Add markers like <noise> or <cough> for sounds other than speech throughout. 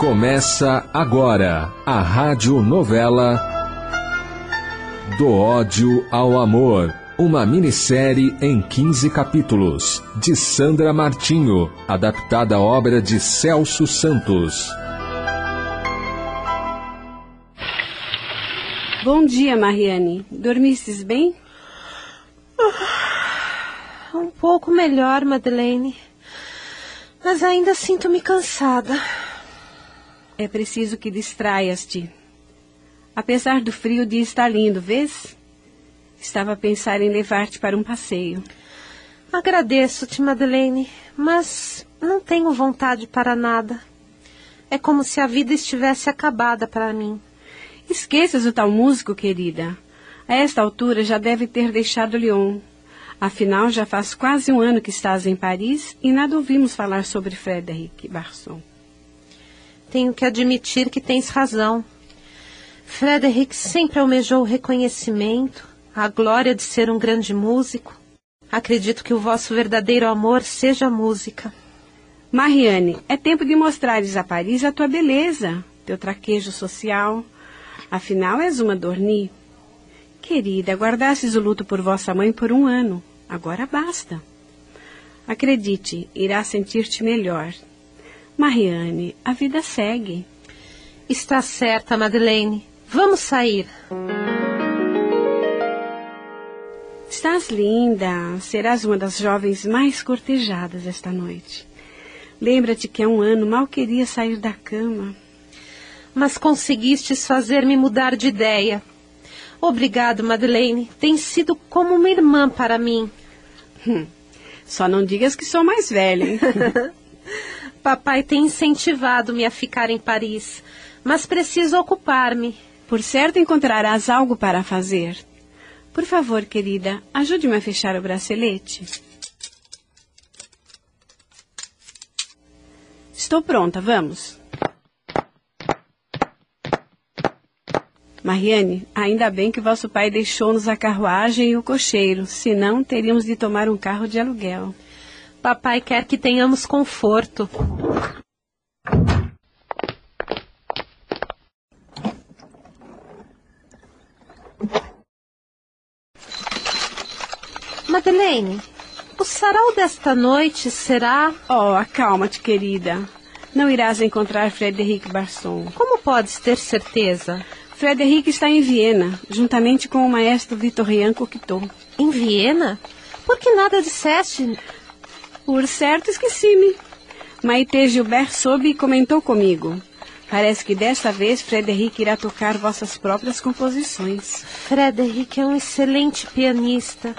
Começa agora a rádio novela Do ódio ao amor. Uma minissérie em 15 capítulos, de Sandra Martinho, adaptada à obra de Celso Santos. Bom dia, Mariane. Dormistes bem? Um pouco melhor, Madeleine. Mas ainda sinto-me cansada. É preciso que distraias-te. Apesar do frio, o dia está lindo, vês? Estava a pensar em levar-te para um passeio. Agradeço-te, Madeleine, mas não tenho vontade para nada. É como se a vida estivesse acabada para mim. Esqueças o tal músico, querida. A esta altura já deve ter deixado Lyon. Afinal, já faz quase um ano que estás em Paris e nada ouvimos falar sobre Frederic Barson. Tenho que admitir que tens razão. Frederic sempre almejou o reconhecimento, a glória de ser um grande músico. Acredito que o vosso verdadeiro amor seja a música. Mariane, é tempo de mostrares a Paris a tua beleza, teu traquejo social. Afinal, és uma Dorni. Querida, guardastes o luto por vossa mãe por um ano. Agora basta. Acredite, irá sentir-te melhor. Mariane, a vida segue. Está certa, Madeleine. Vamos sair. Estás linda. Serás uma das jovens mais cortejadas esta noite. Lembra-te que há um ano mal queria sair da cama. Mas conseguistes fazer-me mudar de ideia. Obrigado, Madeleine. Tem sido como uma irmã para mim. Hum, só não digas que sou mais velha? <laughs> Papai tem incentivado-me a ficar em Paris, mas preciso ocupar-me. Por certo encontrarás algo para fazer. Por favor, querida, ajude-me a fechar o bracelete. Estou pronta, vamos. Mariane, ainda bem que vosso pai deixou-nos a carruagem e o cocheiro, senão teríamos de tomar um carro de aluguel. Papai quer que tenhamos conforto. Madeleine, o sarau desta noite será. Oh, acalma-te, querida. Não irás encontrar Frederic Barson. Como podes ter certeza? Frederic está em Viena, juntamente com o maestro Vitorian Cocteau. Em Viena? Por que nada disseste? Por certo, esqueci-me. Maite Gilbert soube e comentou comigo. Parece que desta vez Frederic irá tocar vossas próprias composições. Frederic é um excelente pianista,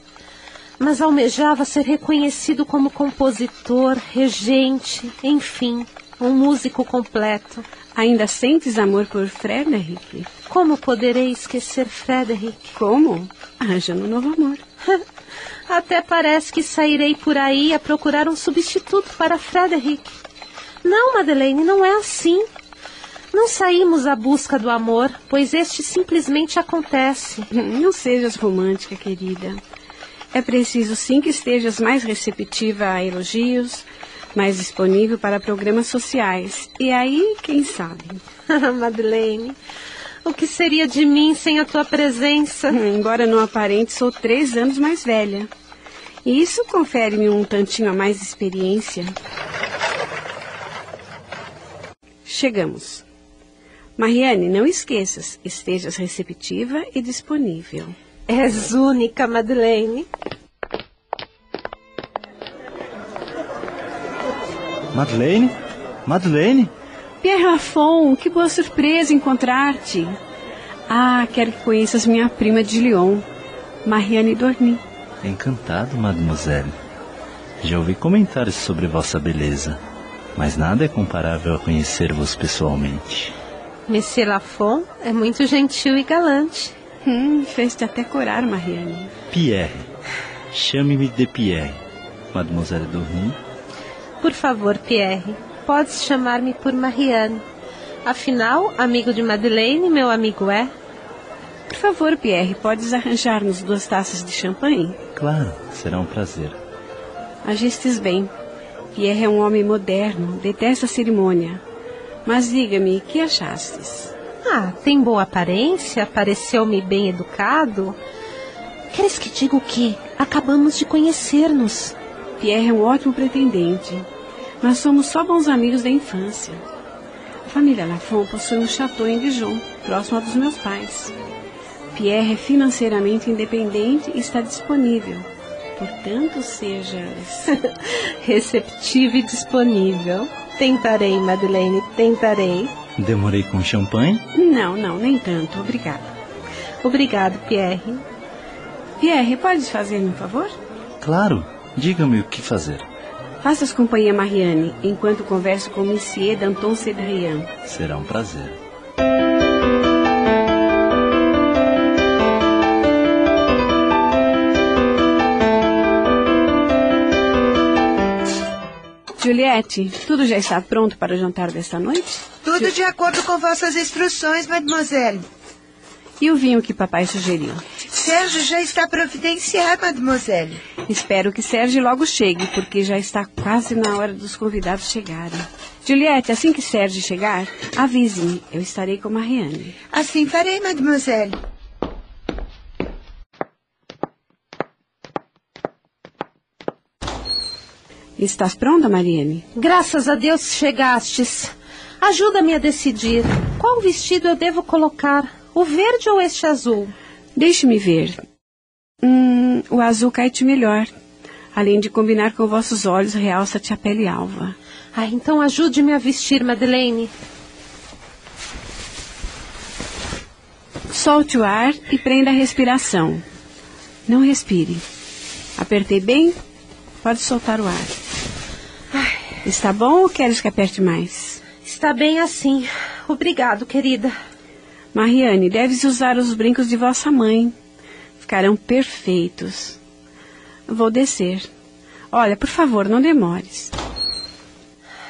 mas almejava ser reconhecido como compositor, regente, enfim, um músico completo. Ainda sentes amor por Frederic? Como poderei esquecer Frederic? Como? Haja no novo amor. <laughs> Até parece que sairei por aí a procurar um substituto para Frederic. Não, Madeleine, não é assim. Não saímos à busca do amor, pois este simplesmente acontece. <laughs> Não sejas romântica, querida. É preciso sim que estejas mais receptiva a elogios, mais disponível para programas sociais. E aí, quem sabe? <laughs> Madeleine, o que seria de mim sem a tua presença? Embora não aparente, sou três anos mais velha. E isso confere-me um tantinho a mais de experiência. Chegamos. Mariane, não esqueças, estejas receptiva e disponível. És única, Madeleine. Madeleine? Madeleine? Pierre Lafon, que boa surpresa encontrar-te. Ah, quero que conheças minha prima de Lyon, Mariane Dorny. Encantado, mademoiselle. Já ouvi comentários sobre vossa beleza, mas nada é comparável a conhecer-vos pessoalmente. Monsieur Lafon é muito gentil e galante. Hum, fez-te até corar, Mariane. Pierre. Chame-me de Pierre. Mademoiselle Dorny. Por favor, Pierre, podes chamar-me por Marianne. Afinal, amigo de Madeleine, meu amigo é. Por favor, Pierre, podes arranjar-nos duas taças de champanhe? Claro, será um prazer. Agistes bem. Pierre é um homem moderno, detesta a cerimônia. Mas diga-me, que achastes? Ah, tem boa aparência, pareceu-me bem educado. Queres que diga o quê? Acabamos de conhecer-nos. Pierre é um ótimo pretendente, mas somos só bons amigos da infância. A família Lafont possui um chateau em Dijon, próximo ao dos meus pais. Pierre é financeiramente independente e está disponível. Portanto, sejas <laughs> receptivo e disponível. Tentarei, Madeleine, tentarei. Demorei com champanhe? Não, não, nem tanto. Obrigada. Obrigado, Pierre. Pierre, pode fazer-me um favor? Claro. Diga-me o que fazer. Faças companhia Marianne enquanto converso com o Monsieur Danton Cedrian. Será um prazer. Juliette, tudo já está pronto para o jantar desta noite? Tudo Ju... de acordo com vossas instruções, mademoiselle. E o vinho que papai sugeriu? Sérgio já está providenciado, mademoiselle. Espero que Sérgio logo chegue, porque já está quase na hora dos convidados chegarem. Juliette, assim que Sérgio chegar, avise-me. Eu estarei com Marianne. Assim farei, mademoiselle. Estás pronta, Mariane? Graças a Deus chegastes. Ajuda-me a decidir. Qual vestido eu devo colocar? O verde ou este azul? Deixe-me ver. Hum, o azul cai-te melhor. Além de combinar com vossos olhos, realça-te a pele alva. Ah, então ajude-me a vestir, Madeleine. Solte o ar e prenda a respiração. Não respire. Apertei bem? Pode soltar o ar. Está bom ou queres que aperte mais? Está bem assim. Obrigado, querida. Mariane, deves usar os brincos de vossa mãe. Ficarão perfeitos. Vou descer. Olha, por favor, não demores.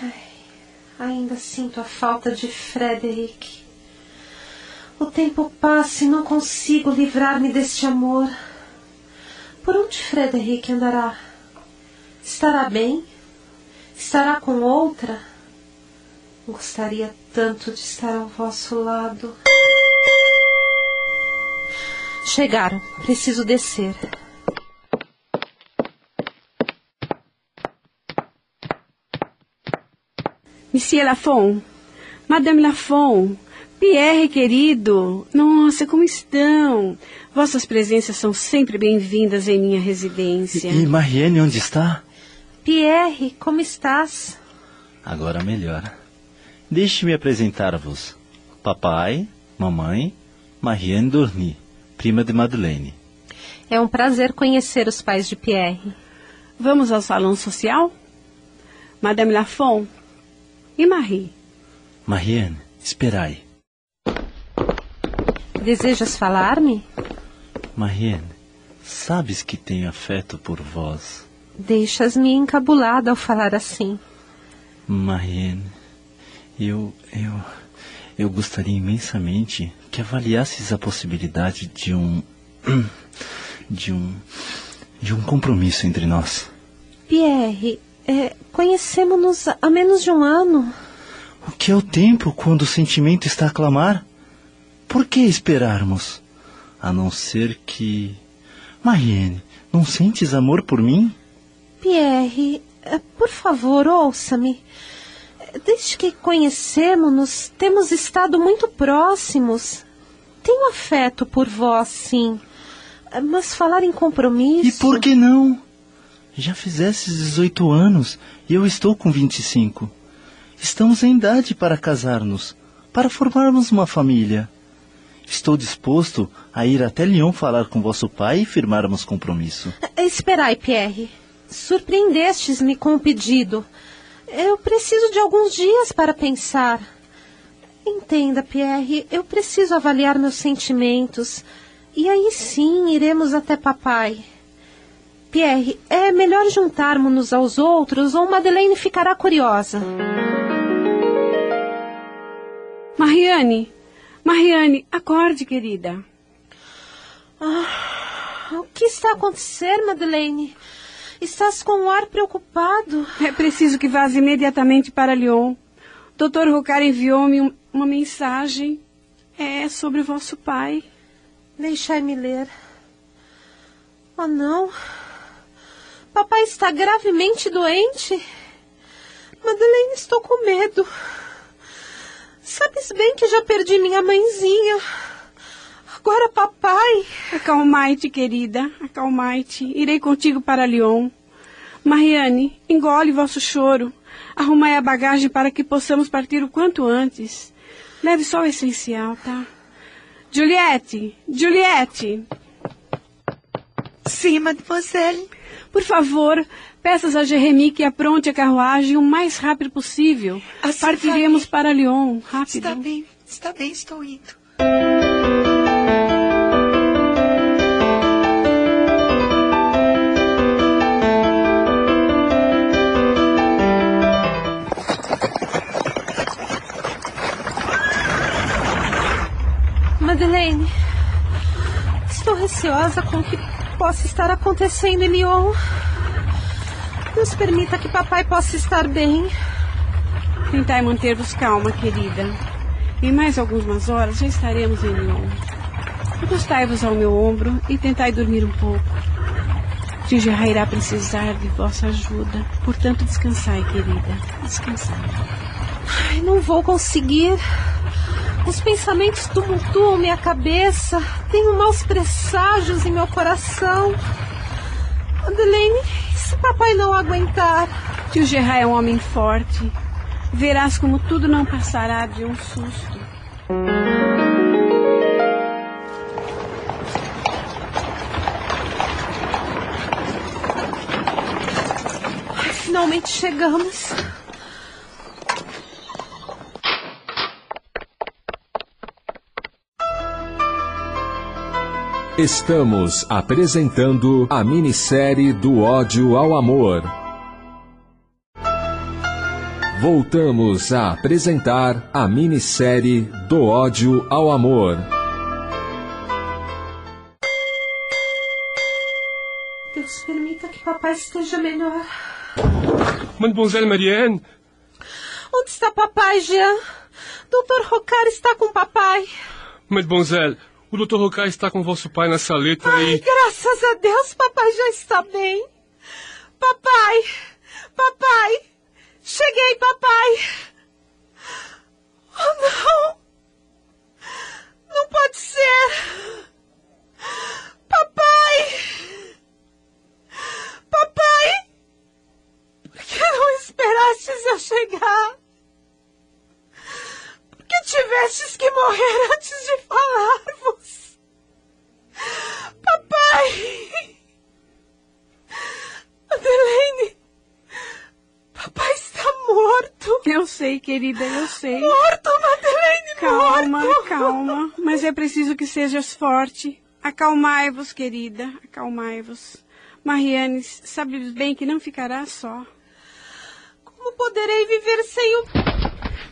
Ai, ainda sinto a falta de Frederick. O tempo passa e não consigo livrar-me deste amor. Por onde Frederick andará? Estará bem? Estará com outra? Gostaria tanto de estar ao vosso lado. Chegaram. Preciso descer. Monsieur Lafont, Madame Lafont, Pierre querido, nossa, como estão? Vossas presenças são sempre bem-vindas em minha residência. E, e Marianne, onde está? Pierre, como estás? Agora melhor. Deixe-me apresentar-vos. Papai, mamãe, Marianne Dorny, prima de Madeleine. É um prazer conhecer os pais de Pierre. Vamos ao salão social? Madame Lafont e Marie. Marianne, esperai. Desejas falar-me? Marianne, sabes que tenho afeto por vós. Deixas-me encabulada ao falar assim. Marianne, eu, eu, eu gostaria imensamente que avaliasses a possibilidade de um, <clears throat> de um, de um compromisso entre nós. Pierre, é, conhecemos-nos há menos de um ano. O que é o tempo quando o sentimento está a clamar? Por que esperarmos? A não ser que... Marianne, não sentes amor por mim? Pierre, eh, por favor, ouça-me. Desde que conhecemos-nos, temos estado muito próximos. Tenho afeto por vós, sim. Mas falar em compromisso. E por que não? Já fizestes 18 anos e eu estou com 25. Estamos em idade para casar-nos, para formarmos uma família. Estou disposto a ir até Lyon falar com vosso pai e firmarmos compromisso. Esperai, Pierre. Surpreendestes-me com o pedido. Eu preciso de alguns dias para pensar. Entenda, Pierre, eu preciso avaliar meus sentimentos. E aí sim iremos até papai. Pierre, é melhor juntarmos-nos aos outros ou Madeleine ficará curiosa. Mariane, Mariane, acorde, querida. Ah, o que está a acontecer, Madeleine? Estás com um ar preocupado. É preciso que vás imediatamente para Lyon. Doutor Rocar enviou-me um, uma mensagem. É sobre o vosso pai. Deixai-me ler. Oh, não. Papai está gravemente doente. Madeleine, estou com medo. Sabes bem que já perdi minha mãezinha. Agora, papai. Acalmai-te, querida. Acalmai-te. Irei contigo para Lyon. Mariane, engole vosso choro. Arrumai a bagagem para que possamos partir o quanto antes. Leve só o essencial, tá? Juliette! Juliette! Sim, mademoiselle. Por favor, peças a Jeremy que apronte a carruagem o mais rápido possível. Assim Partiremos para Lyon. Rápido. Está bem, está bem, estou indo. Receosa com o que possa estar acontecendo em Lyon. Deus permita que papai possa estar bem. Tentai manter-vos calma, querida. Em mais algumas horas já estaremos em Lyon. Encostai-vos ao meu ombro e tentai dormir um pouco. Tio Gerard irá precisar de vossa ajuda. Portanto, descansai, querida. Descansai. Ai, não vou conseguir. Os pensamentos tumultuam minha cabeça. Tenho maus presságios em meu coração. Madeleine, e se papai não aguentar? Tio Gerard é um homem forte. Verás como tudo não passará de um susto. Ai, finalmente chegamos. Estamos apresentando a minissérie Do ódio ao amor. Voltamos a apresentar a minissérie Do ódio ao amor. Deus permita que papai esteja melhor. Mademoiselle Marianne, Onde está papai, Jean? Doutor Rocar está com papai. Mademoiselle, o Dr. Rokai está com vosso pai na saleta Ai, e... graças a Deus, papai já está bem. Papai, papai, cheguei, papai. Oh, não. Não pode ser. Papai. Papai. Por que não esperastes eu chegar? Que tivestes que morrer antes de falar-vos? Papai! Madeleine! Papai está morto! Eu sei, querida, eu sei. Morto, Madeleine! Calma, morto! calma. Mas é preciso que sejas forte. Acalmai-vos, querida. Acalmai-vos. Mariane, sabes bem que não ficará só. Como poderei viver sem o.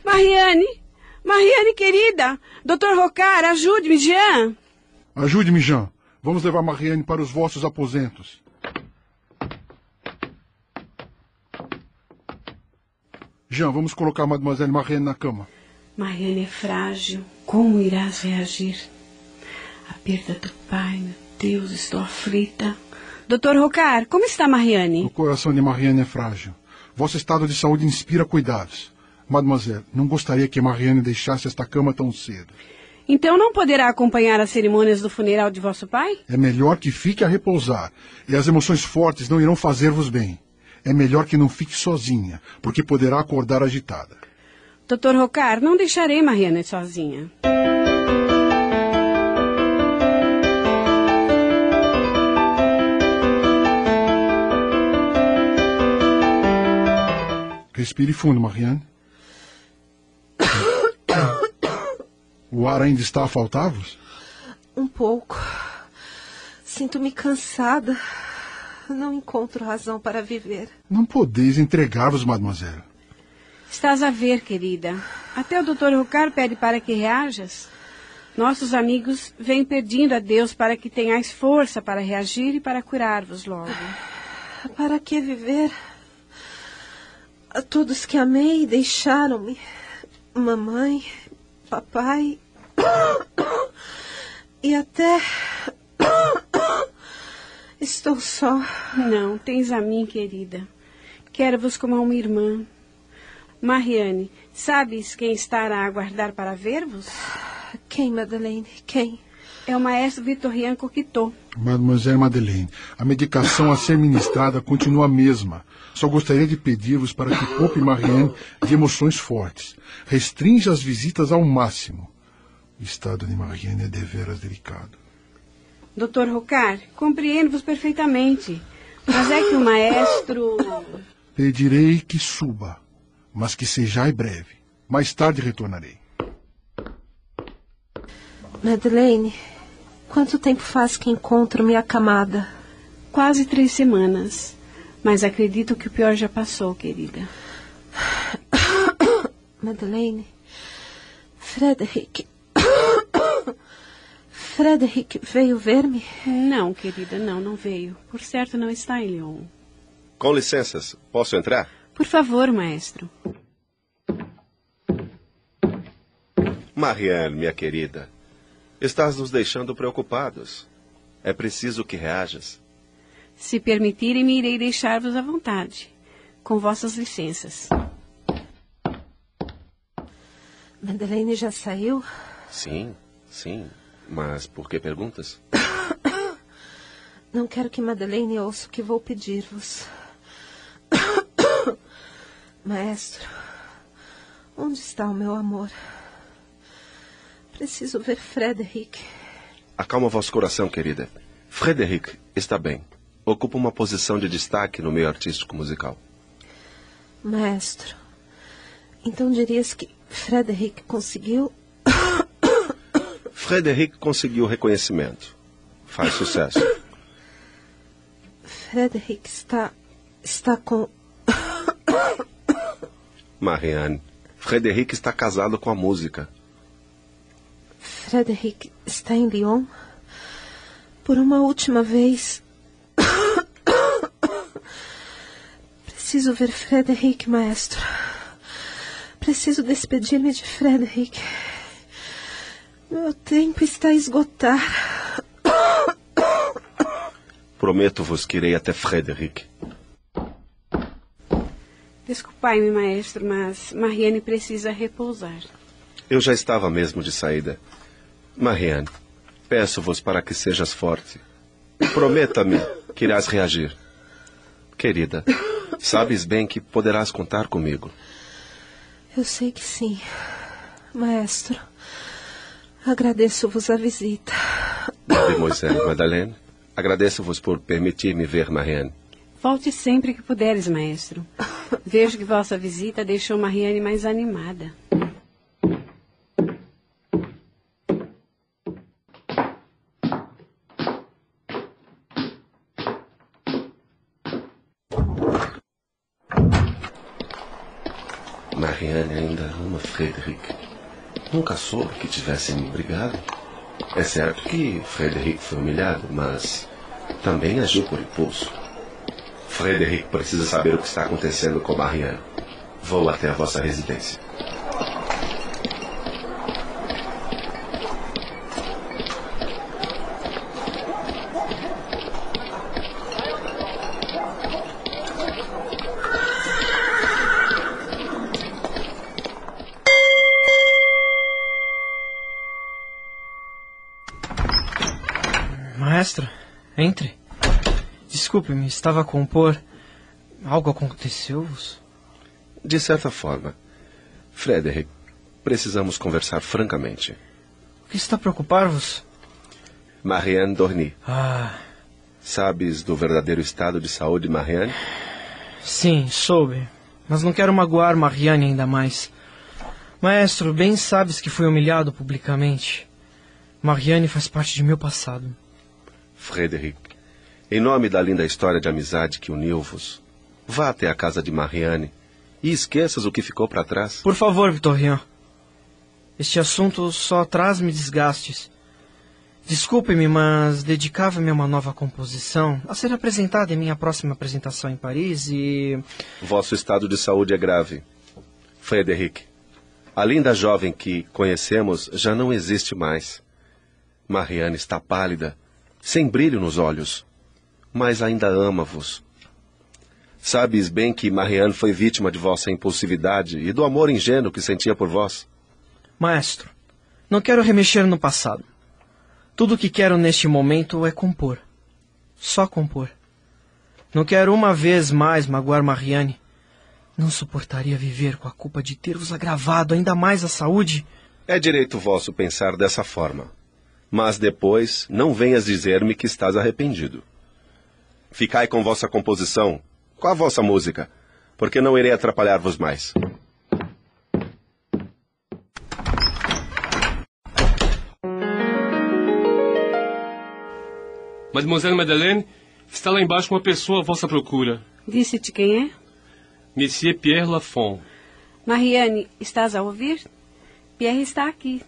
Mariane! Mariane, querida! Doutor Rocar, ajude-me, Jean! Ajude-me, Jean. Vamos levar Marianne para os vossos aposentos. Jean, vamos colocar Mademoiselle Marianne na cama. Mariane é frágil. Como irás reagir? A perda do pai, meu Deus, estou aflita. Doutor Rocar, como está Mariane? O coração de Marianne é frágil. Vosso estado de saúde inspira cuidados. Mademoiselle, não gostaria que Marianne deixasse esta cama tão cedo. Então não poderá acompanhar as cerimônias do funeral de vosso pai? É melhor que fique a repousar, e as emoções fortes não irão fazer-vos bem. É melhor que não fique sozinha, porque poderá acordar agitada. Doutor Rocar, não deixarei Mariane sozinha. Respire fundo, Marianne. O ar ainda está a faltar-vos? Um pouco. Sinto-me cansada. Não encontro razão para viver. Não podeis entregar-vos, mademoiselle. Estás a ver, querida. Até o doutor Rocar pede para que reajas. Nossos amigos vêm pedindo a Deus para que tenhais força para reagir e para curar-vos logo. Para que viver? A todos que amei deixaram-me. mamãe, papai e até estou só. Não, tens a mim, querida. Quero-vos como a uma irmã. Mariane, sabes quem estará a aguardar para ver-vos? Quem, Madeleine? Quem? É o maestro Vitorian Coquitô. Mademoiselle Madeleine, a medicação a ser ministrada continua a mesma. Só gostaria de pedir-vos para que poupe Marianne de emoções fortes. Restrinja as visitas ao máximo. O estado de Marianne é deveras delicado. Doutor Rocard, compreendo-vos perfeitamente. Mas é que o maestro. Pedirei que suba, mas que sejai breve. Mais tarde retornarei. Madeleine, quanto tempo faz que encontro minha camada? Quase três semanas. Mas acredito que o pior já passou, querida. <coughs> Madeleine, Frederick. <coughs> Frederick veio ver-me? Não, querida, não, não veio. Por certo, não está em Lyon. Com licenças, posso entrar? Por favor, maestro. Marianne, minha querida, estás nos deixando preocupados. É preciso que reajas. Se permitirem, me irei deixar-vos à vontade. Com vossas licenças. Madeleine já saiu? Sim, sim. Mas por que perguntas? <coughs> Não quero que Madeleine ouça o que vou pedir-vos. <coughs> Maestro, onde está o meu amor? Preciso ver Frederick. Acalma vosso coração, querida. Frederic está bem. Ocupa uma posição de destaque no meio artístico musical. Maestro, então dirias que Frederick conseguiu. Frederic conseguiu reconhecimento. Faz sucesso. Frederick está. está com. Marianne, Frederic está casado com a música. Frederick está em Lyon? Por uma última vez. <coughs> Preciso ver Frederick, maestro. Preciso despedir-me de Frederick. Meu tempo está a esgotar. <coughs> Prometo-vos que irei até Frederic. Desculpai-me, maestro, mas Mariane precisa repousar. Eu já estava mesmo de saída. Marianne, peço-vos para que sejas forte. Prometa-me que irás reagir. Querida, sabes bem que poderás contar comigo. Eu sei que sim. Maestro, agradeço-vos a visita. Mademoiselle Madeleine, agradeço-vos por permitir-me ver Marianne. Volte sempre que puderes, maestro. Vejo que vossa visita deixou Mariane mais animada. Ama Frederic. Nunca soube que tivessem brigado. É certo que Frederic foi humilhado, mas também agiu por impulso. Frederic precisa saber o que está acontecendo com Marianne. Vou até a vossa residência. Entre. Desculpe-me, estava a compor. Algo aconteceu-vos? De certa forma. Frederic, precisamos conversar francamente. O que está a preocupar-vos? Marianne Dorny. Ah, Sabes do verdadeiro estado de saúde de Marianne? sim, soube. Mas não quero magoar Mariane ainda mais. Maestro, bem sabes que fui humilhado publicamente. Mariane faz parte de meu passado. Frederic, em nome da linda história de amizade que uniu-vos, vá até a casa de Marianne e esqueças o que ficou para trás. Por favor, Vitorian. Este assunto só traz-me desgastes. Desculpe-me, mas dedicava-me a uma nova composição a ser apresentada em minha próxima apresentação em Paris e. Vosso estado de saúde é grave. Frederic, A linda jovem que conhecemos já não existe mais. Marianne está pálida, sem brilho nos olhos, mas ainda ama-vos. Sabes bem que Marianne foi vítima de vossa impulsividade e do amor ingênuo que sentia por vós. Maestro, não quero remexer no passado. Tudo o que quero neste momento é compor. Só compor. Não quero uma vez mais magoar Marianne. Não suportaria viver com a culpa de ter-vos agravado ainda mais a saúde. É direito vosso pensar dessa forma. Mas depois não venhas dizer-me que estás arrependido. Ficai com vossa composição, com a vossa música, porque não irei atrapalhar-vos mais. Mademoiselle Madeleine, está lá embaixo uma pessoa à vossa procura. Disse-te quem é? Monsieur Pierre Lafont. Mariane, estás a ouvir? Pierre está aqui.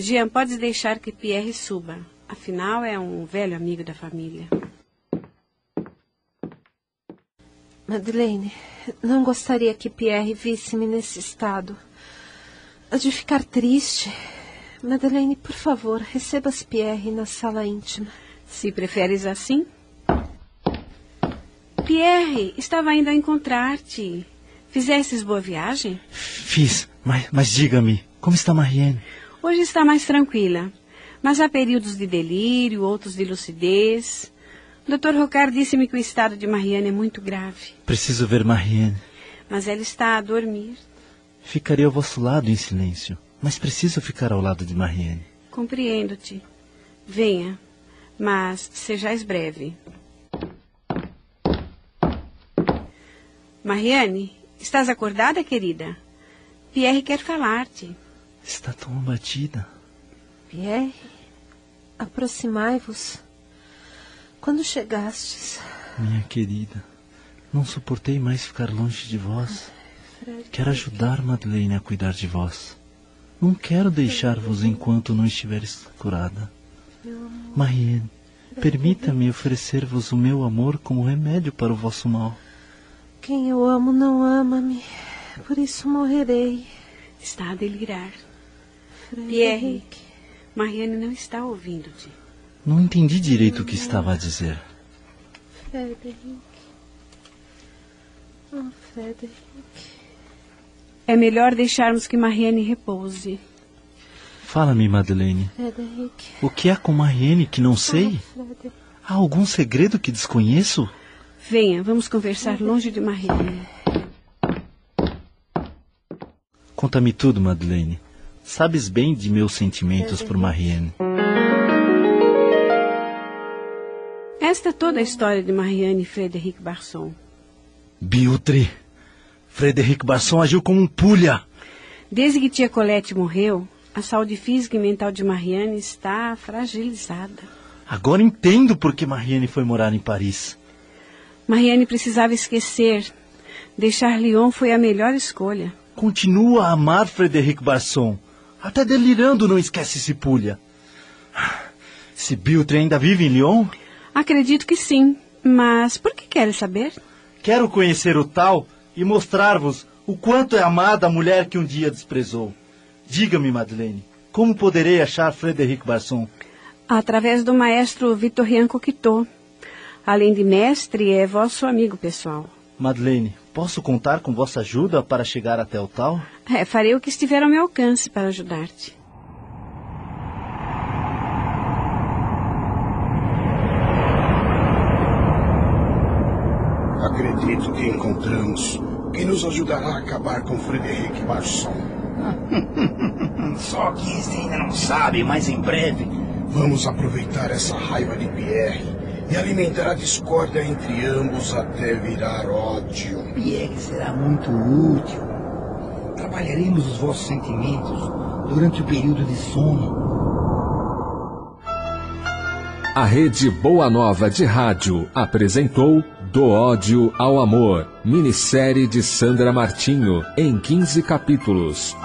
Jean, podes deixar que Pierre suba. Afinal, é um velho amigo da família. Madeleine, não gostaria que Pierre visse-me nesse estado. Há de ficar triste. Madeleine, por favor, recebas Pierre na sala íntima. Se preferes assim. Pierre, estava indo a encontrar-te. Fizestes boa viagem? Fiz, mas, mas diga-me, como está Marianne? Hoje está mais tranquila, mas há períodos de delírio, outros de lucidez. O Dr. Rocard disse-me que o estado de Marianne é muito grave. Preciso ver Marianne. Mas ela está a dormir. Ficarei ao vosso lado em silêncio, mas preciso ficar ao lado de Marianne. Compreendo-te. Venha, mas sejais breve. Mariane, estás acordada, querida? Pierre quer falar-te. Está tão abatida. Pierre, aproximai-vos. Quando chegastes. Minha querida, não suportei mais ficar longe de vós. Quero ajudar Madeleine a cuidar de vós. Não quero deixar-vos enquanto não estiveres curada. Marianne, permita-me oferecer-vos o meu amor como remédio para o vosso mal. Quem eu amo não ama-me, por isso morrerei. Está a delirar. Pierre, Mariane não está ouvindo-te. Não entendi direito o que estava a dizer. Frederic. Oh, Frederic. É melhor deixarmos que Mariane repouse. Fala-me, Madeleine. Frederic. O que há com Mariane que não sei? Oh, Frederic. Há algum segredo que desconheço? Venha, vamos conversar longe de Mariane. Conta-me tudo, Madeleine. Sabes bem de meus sentimentos por Marianne. Esta é toda a história de Mariane e Frederic Barson. Biltre. Frederic Barson agiu como um pulha. Desde que tia Colette morreu, a saúde física e mental de Mariane está fragilizada. Agora entendo por que Marianne foi morar em Paris. Mariane precisava esquecer. Deixar Lyon foi a melhor escolha. Continua a amar Frederic Barson. Até delirando não esquece esse pulha. Se Biltre ainda vive em Lyon? Acredito que sim. Mas por que queres saber? Quero conhecer o tal e mostrar-vos o quanto é amada a mulher que um dia desprezou. Diga-me, Madeleine, como poderei achar Frederic Barson? Através do maestro Vitorian Coquetot. Além de mestre, é vosso amigo pessoal. Madeleine, posso contar com vossa ajuda para chegar até o tal? É, farei o que estiver ao meu alcance para ajudar-te. Acredito que encontramos o que nos ajudará a acabar com Frederic Barson. <laughs> Só que isso ainda não sabe, mas em breve. Vamos aproveitar essa raiva de Pierre e alimentar a discórdia entre ambos até virar ódio. Pierre será muito útil. Trabalharemos os vossos sentimentos durante o período de sono. A Rede Boa Nova de Rádio apresentou Do Ódio ao Amor, minissérie de Sandra Martinho, em 15 capítulos.